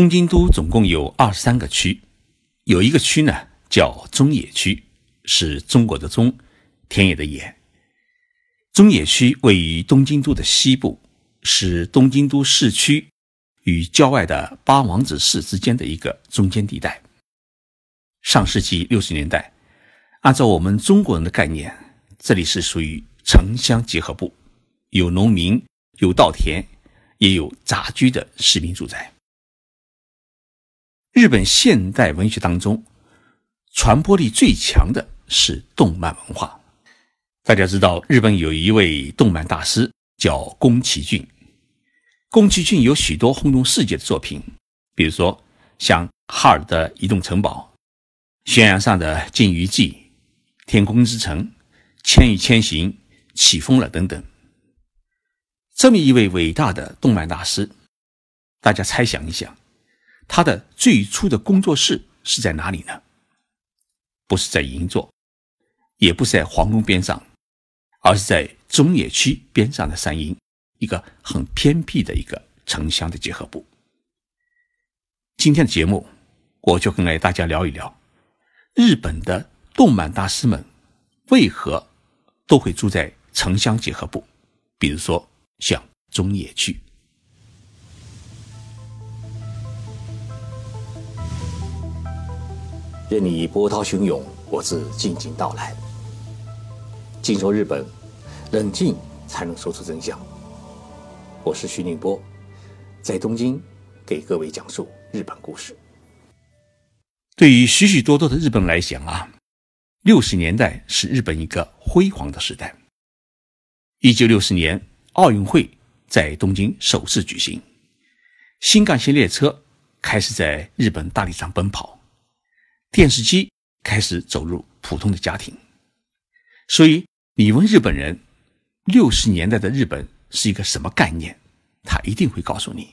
东京都总共有二十三个区，有一个区呢叫中野区，是中国的中，田野的野。中野区位于东京都的西部，是东京都市区与郊外的八王子市之间的一个中间地带。上世纪六十年代，按照我们中国人的概念，这里是属于城乡结合部，有农民，有稻田，也有杂居的市民住宅。日本现代文学当中，传播力最强的是动漫文化。大家知道，日本有一位动漫大师叫宫崎骏。宫崎骏有许多轰动世界的作品，比如说像《哈尔的移动城堡》《悬崖上的金鱼记》《天空之城》《千与千寻》《起风了》等等。这么一位伟大的动漫大师，大家猜想一想。他的最初的工作室是在哪里呢？不是在银座，也不是在皇宫边上，而是在中野区边上的山阴，一个很偏僻的一个城乡的结合部。今天的节目，我就跟来大家聊一聊日本的动漫大师们为何都会住在城乡结合部，比如说像中野区。任你波涛汹涌，我自静静到来。静说日本，冷静才能说出真相。我是徐宁波，在东京给各位讲述日本故事。对于许许多多的日本来讲啊，六十年代是日本一个辉煌的时代。一九六四年奥运会在东京首次举行，新干线列车开始在日本大地上奔跑。电视机开始走入普通的家庭，所以你问日本人六十年代的日本是一个什么概念，他一定会告诉你，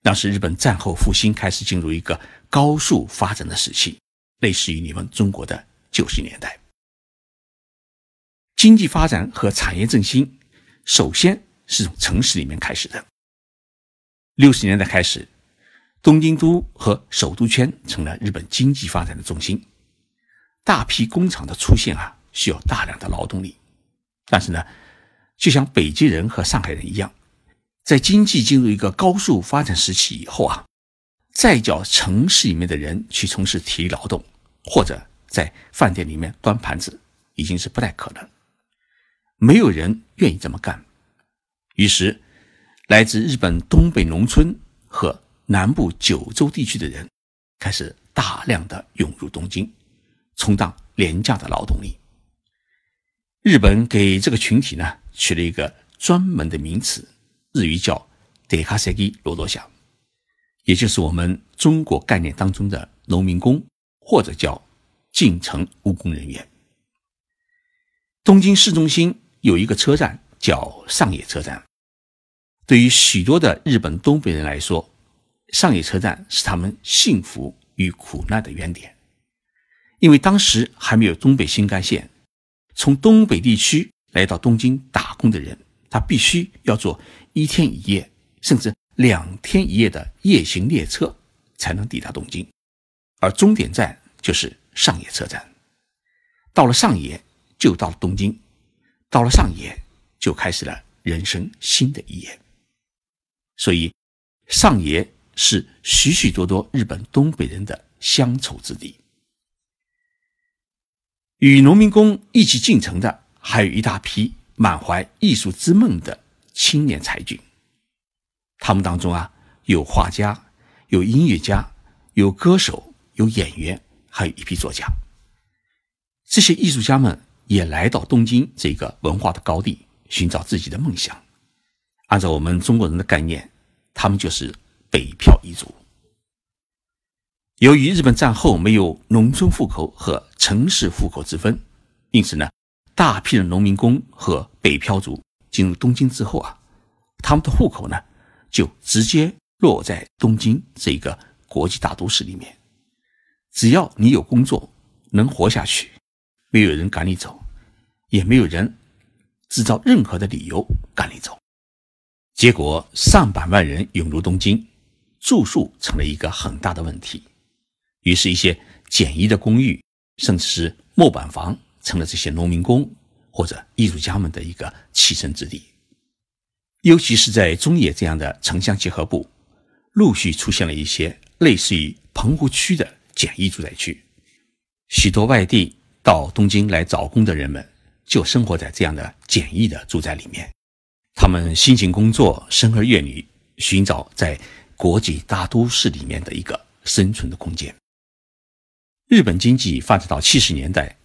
那是日本战后复兴开始进入一个高速发展的时期，类似于你们中国的九十年代。经济发展和产业振兴，首先是从城市里面开始的。六十年代开始。东京都和首都圈成了日本经济发展的中心，大批工厂的出现啊，需要大量的劳动力。但是呢，就像北京人和上海人一样，在经济进入一个高速发展时期以后啊，再叫城市里面的人去从事体力劳动，或者在饭店里面端盘子，已经是不太可能。没有人愿意这么干。于是，来自日本东北农村和南部九州地区的人开始大量的涌入东京，充当廉价的劳动力。日本给这个群体呢取了一个专门的名词，日语叫 “dekaseki 罗多想”，也就是我们中国概念当中的农民工，或者叫进城务工人员。东京市中心有一个车站叫上野车站，对于许多的日本东北人来说。上野车站是他们幸福与苦难的原点，因为当时还没有东北新干线，从东北地区来到东京打工的人，他必须要坐一天一夜，甚至两天一夜的夜行列车才能抵达东京，而终点站就是上野车站。到了上野，就到了东京；到了上野，就开始了人生新的一页。所以，上野。是许许多多日本东北人的乡愁之地。与农民工一起进城的，还有一大批满怀艺术之梦的青年才俊。他们当中啊，有画家，有音乐家，有歌手，有演员，还有一批作家。这些艺术家们也来到东京这个文化的高地，寻找自己的梦想。按照我们中国人的概念，他们就是。北漂一族，由于日本战后没有农村户口和城市户口之分，因此呢，大批的农民工和北漂族进入东京之后啊，他们的户口呢就直接落在东京这个国际大都市里面。只要你有工作，能活下去，没有人赶你走，也没有人制造任何的理由赶你走。结果，上百万人涌入东京。住宿成了一个很大的问题。于是，一些简易的公寓，甚至是木板房，成了这些农民工或者艺术家们的一个栖身之地。尤其是在中野这样的城乡结合部，陆续出现了一些类似于棚户区的简易住宅区。许多外地到东京来找工的人们，就生活在这样的简易的住宅里面。他们辛勤工作，生儿育女，寻找在国际大都市里面的一个生存的空间。日本经济发展到七十年代，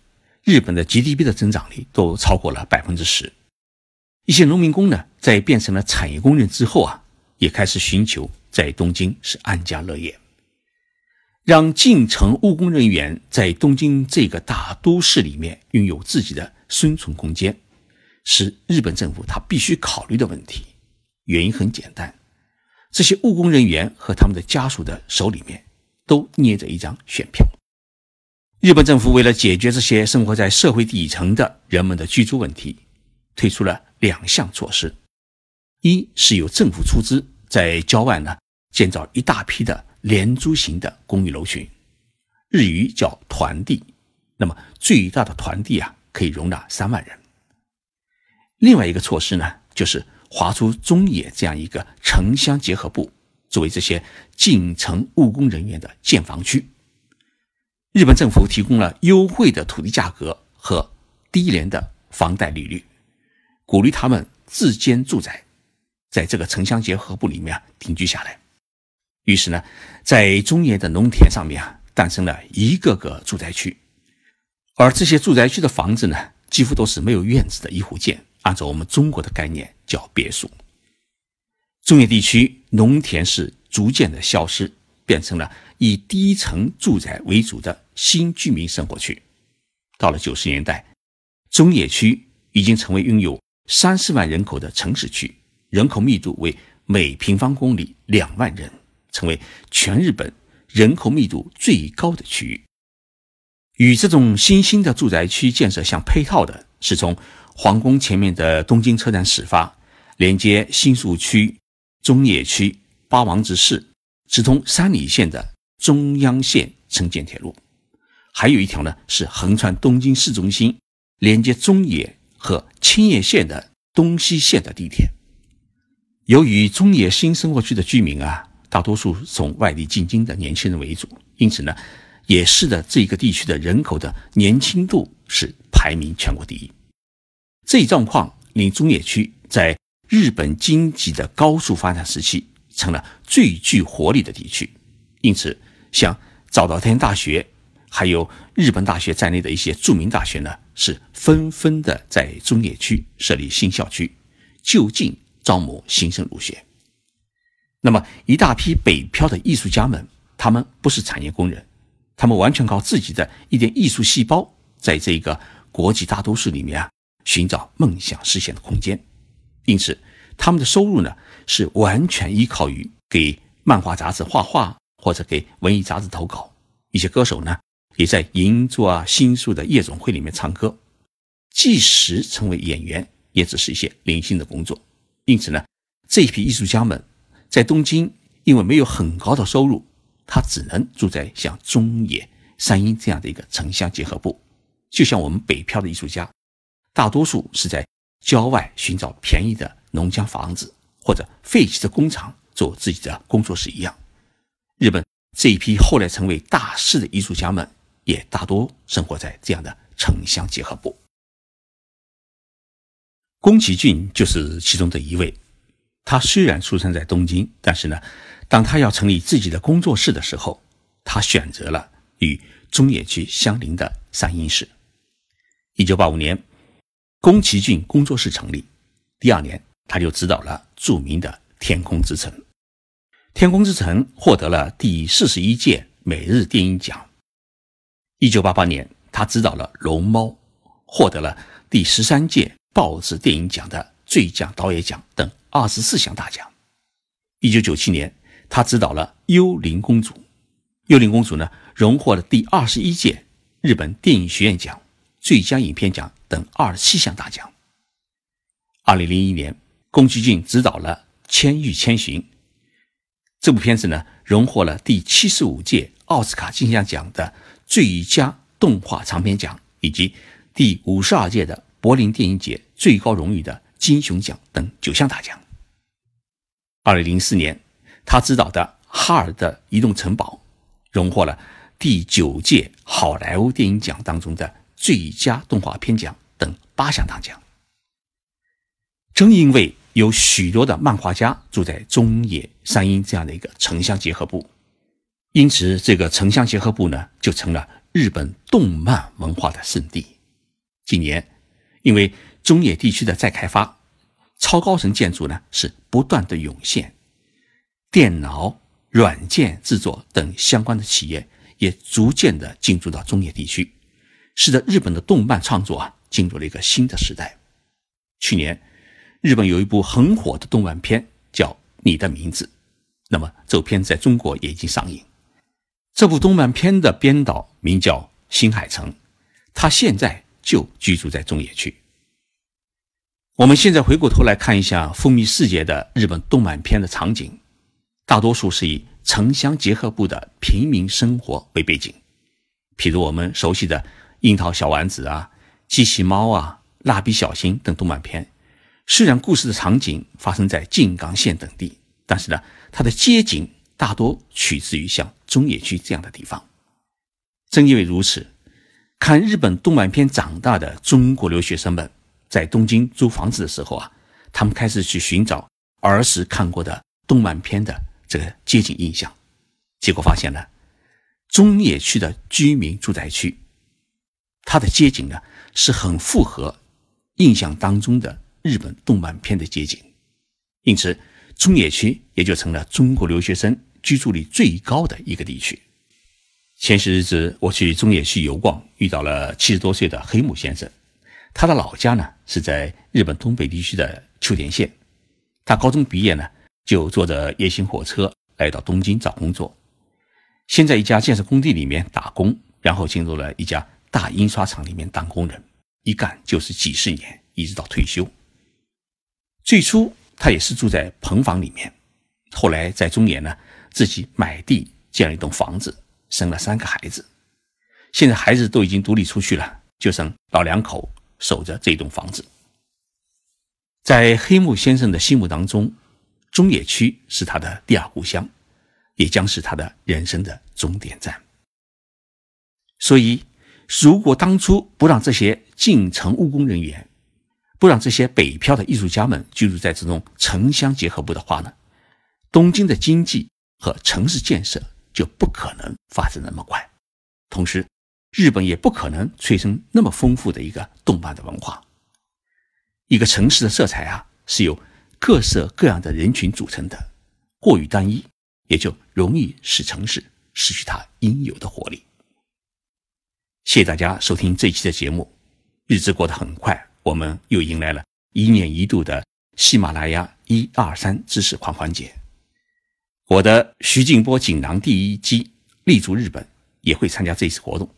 日本的 GDP 的增长率都超过了百分之十。一些农民工呢，在变成了产业工人之后啊，也开始寻求在东京是安家乐业。让进城务工人员在东京这个大都市里面拥有自己的生存空间。是日本政府他必须考虑的问题。原因很简单，这些务工人员和他们的家属的手里面都捏着一张选票。日本政府为了解决这些生活在社会底层的人们的居住问题，推出了两项措施：一是由政府出资在郊外呢建造一大批的廉租型的公寓楼群，日语叫团地，那么最大的团地啊可以容纳三万人。另外一个措施呢，就是划出中野这样一个城乡结合部，作为这些进城务工人员的建房区。日本政府提供了优惠的土地价格和低廉的房贷利率，鼓励他们自建住宅，在这个城乡结合部里面定居下来。于是呢，在中野的农田上面啊，诞生了一个个住宅区，而这些住宅区的房子呢，几乎都是没有院子的一户建。按照我们中国的概念叫别墅，中原地区农田是逐渐的消失，变成了以低层住宅为主的新居民生活区。到了九十年代，中野区已经成为拥有三十万人口的城市区，人口密度为每平方公里两万人，成为全日本人口密度最高的区域。与这种新兴的住宅区建设相配套的是从。皇宫前面的东京车站始发，连接新宿区、中野区、八王子市，直通山里线的中央线城建铁路，还有一条呢是横穿东京市中心，连接中野和青叶线的东西线的地铁。由于中野新生活区的居民啊，大多数从外地进京的年轻人为主，因此呢，也是的这个地区的人口的年轻度是排名全国第一。这一状况令中野区在日本经济的高速发展时期成了最具活力的地区，因此，像早稻田大学、还有日本大学在内的一些著名大学呢，是纷纷的在中野区设立新校区，就近招募新生入学。那么，一大批北漂的艺术家们，他们不是产业工人，他们完全靠自己的一点艺术细胞，在这个国际大都市里面啊。寻找梦想实现的空间，因此他们的收入呢是完全依靠于给漫画杂志画画或者给文艺杂志投稿。一些歌手呢也在银座啊、新宿的夜总会里面唱歌。即使成为演员，也只是一些零星的工作。因此呢，这一批艺术家们在东京因为没有很高的收入，他只能住在像中野、三鹰这样的一个城乡结合部，就像我们北漂的艺术家。大多数是在郊外寻找便宜的农家房子或者废弃的工厂做自己的工作室一样。日本这一批后来成为大师的艺术家们，也大多生活在这样的城乡结合部。宫崎骏就是其中的一位。他虽然出生在东京，但是呢，当他要成立自己的工作室的时候，他选择了与中野区相邻的三鹰市。一九八五年。宫崎骏工作室成立，第二年他就指导了著名的《天空之城》。《天空之城》获得了第四十一届每日电影奖。一九八八年，他指导了《龙猫》，获得了第十三届报纸电影奖的最佳导演奖等二十四项大奖。一九九七年，他指导了《幽灵公主》，《幽灵公主》呢荣获了第二十一届日本电影学院奖最佳影片奖。等二十七项大奖。二零零一年，宫崎骏执导了《千与千寻》，这部片子呢，荣获了第七十五届奥斯卡金像奖的最佳动画长片奖，以及第五十二届的柏林电影节最高荣誉的金熊奖等九项大奖。二零零四年，他执导的《哈尔的移动城堡》荣获了第九届好莱坞电影奖当中的最佳动画片奖等八项大奖。正因为有许多的漫画家住在中野山阴这样的一个城乡结合部，因此这个城乡结合部呢，就成了日本动漫文化的圣地。近年，因为中野地区的再开发，超高层建筑呢是不断的涌现，电脑、软件制作等相关的企业也逐渐的进驻到中野地区，使得日本的动漫创作啊进入了一个新的时代。去年。日本有一部很火的动漫片叫《你的名字》，那么这部片在中国也已经上映。这部动漫片的编导名叫新海诚，他现在就居住在中野区。我们现在回过头来看一下风靡世界的日本动漫片的场景，大多数是以城乡结合部的平民生活为背景，譬如我们熟悉的《樱桃小丸子》啊、《机器猫》啊、《蜡笔小新》等动漫片。虽然故事的场景发生在静冈县等地，但是呢，它的街景大多取自于像中野区这样的地方。正因为如此，看日本动漫片长大的中国留学生们，在东京租房子的时候啊，他们开始去寻找儿时看过的动漫片的这个街景印象，结果发现呢，中野区的居民住宅区，它的街景呢是很符合印象当中的。日本动漫片的街景，因此中野区也就成了中国留学生居住率最高的一个地区。前些日子我去中野区游逛，遇到了七十多岁的黑木先生。他的老家呢是在日本东北地区的秋田县。他高中毕业呢就坐着夜行火车来到东京找工作，先在一家建设工地里面打工，然后进入了一家大印刷厂里面当工人，一干就是几十年，一直到退休。最初他也是住在棚房里面，后来在中野呢自己买地建了一栋房子，生了三个孩子。现在孩子都已经独立出去了，就剩老两口守着这栋房子。在黑木先生的心目当中，中野区是他的第二故乡，也将是他的人生的终点站。所以，如果当初不让这些进城务工人员，不让这些北漂的艺术家们居住在这种城乡结合部的话呢，东京的经济和城市建设就不可能发展那么快，同时，日本也不可能催生那么丰富的一个动漫的文化。一个城市的色彩啊，是由各色各样的人群组成的，过于单一，也就容易使城市失去它应有的活力。谢谢大家收听这一期的节目，日子过得很快。我们又迎来了一年一度的喜马拉雅一二三知识狂欢节。我的徐静波锦囊第一机立足日本也会参加这次活动。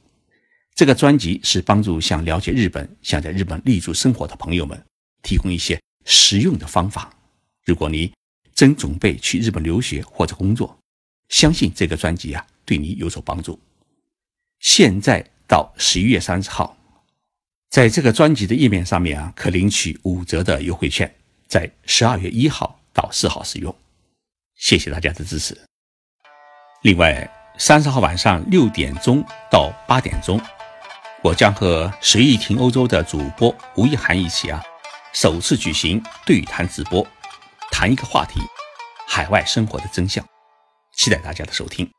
这个专辑是帮助想了解日本、想在日本立足生活的朋友们提供一些实用的方法。如果你真准备去日本留学或者工作，相信这个专辑啊对你有所帮助。现在到十一月三十号。在这个专辑的页面上面啊，可领取五折的优惠券，在十二月一号到四号使用。谢谢大家的支持。另外，三十号晚上六点钟到八点钟，我将和随意听欧洲的主播吴一涵一起啊，首次举行对谈直播，谈一个话题：海外生活的真相。期待大家的收听。